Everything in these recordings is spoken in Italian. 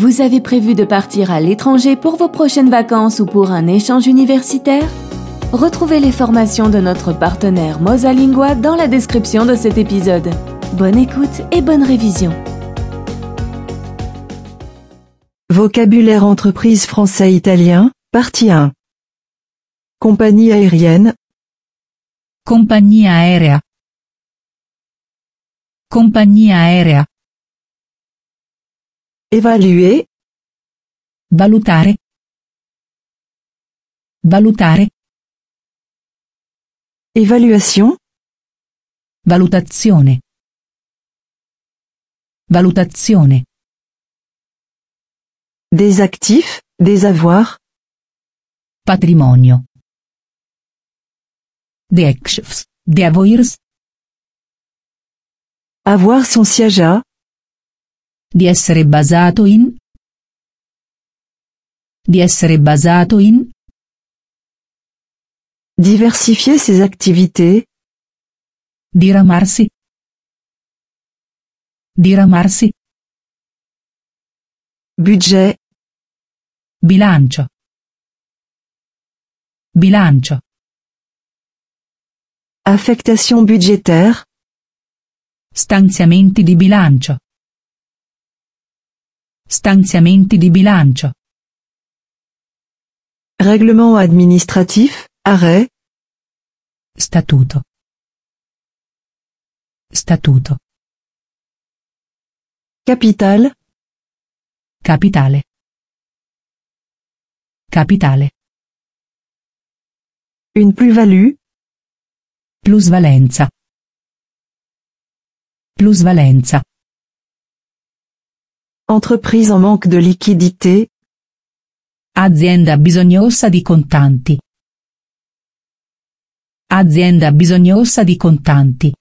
Vous avez prévu de partir à l'étranger pour vos prochaines vacances ou pour un échange universitaire? Retrouvez les formations de notre partenaire Mosalingua dans la description de cet épisode. Bonne écoute et bonne révision. Vocabulaire entreprise français-italien, partie 1. Compagnie aérienne, Compagnia aerea. Compagnia aerea. Évaluer, Valutare. Valutare. évaluation, Valutazione. Valutazione. des actifs, des avoirs, Patrimonio. De actifs. De avoirs. avoir son siège à, Di essere basato in. Di essere basato in. diversifier ses activités, Diramarsi. Diramarsi. budget, Bilancio. Bilancio. affectation budgétaire, Stanziamenti di bilancio. Stanziamenti di bilancio. règlement administratif, arrêt, Statuto. Statuto. capital, Capitale. Capitale. une plus-value, Plusvalenza. Plusvalenza. Entreprise en manque de liquidité, Azienda bisognosa di contanti. Azienda bisognosa di contanti.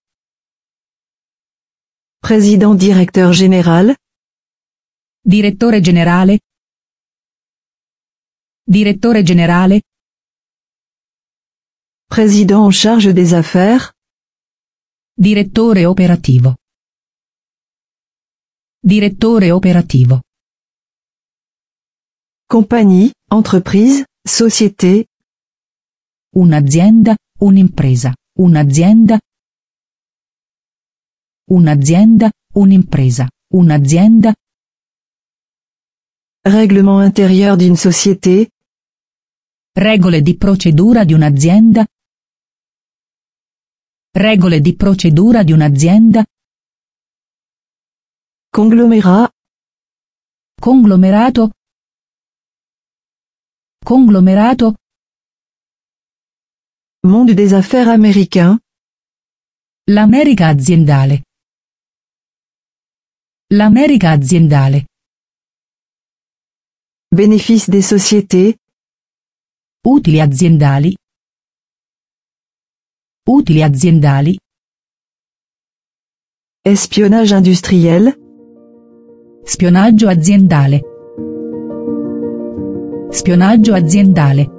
président directeur général, Direttore generale. Direttore generale. président en charge des affaires, Direttore operativo. Direttore operativo. compagnie, entreprise, société, Un'azienda, un'impresa, un'azienda. Un'azienda, un'impresa, un'azienda. règlement intérieur d'une société, Regole di procedura di un'azienda. Regole di procedura di un'azienda. Conglomérat, Conglomerato. Conglomerato. monde des affaires américain, L'America aziendale. L'America aziendale. bénéfice des sociétés, Utili aziendali. Utili aziendali. espionnage industriel, Spionaggio aziendale. Spionaggio aziendale.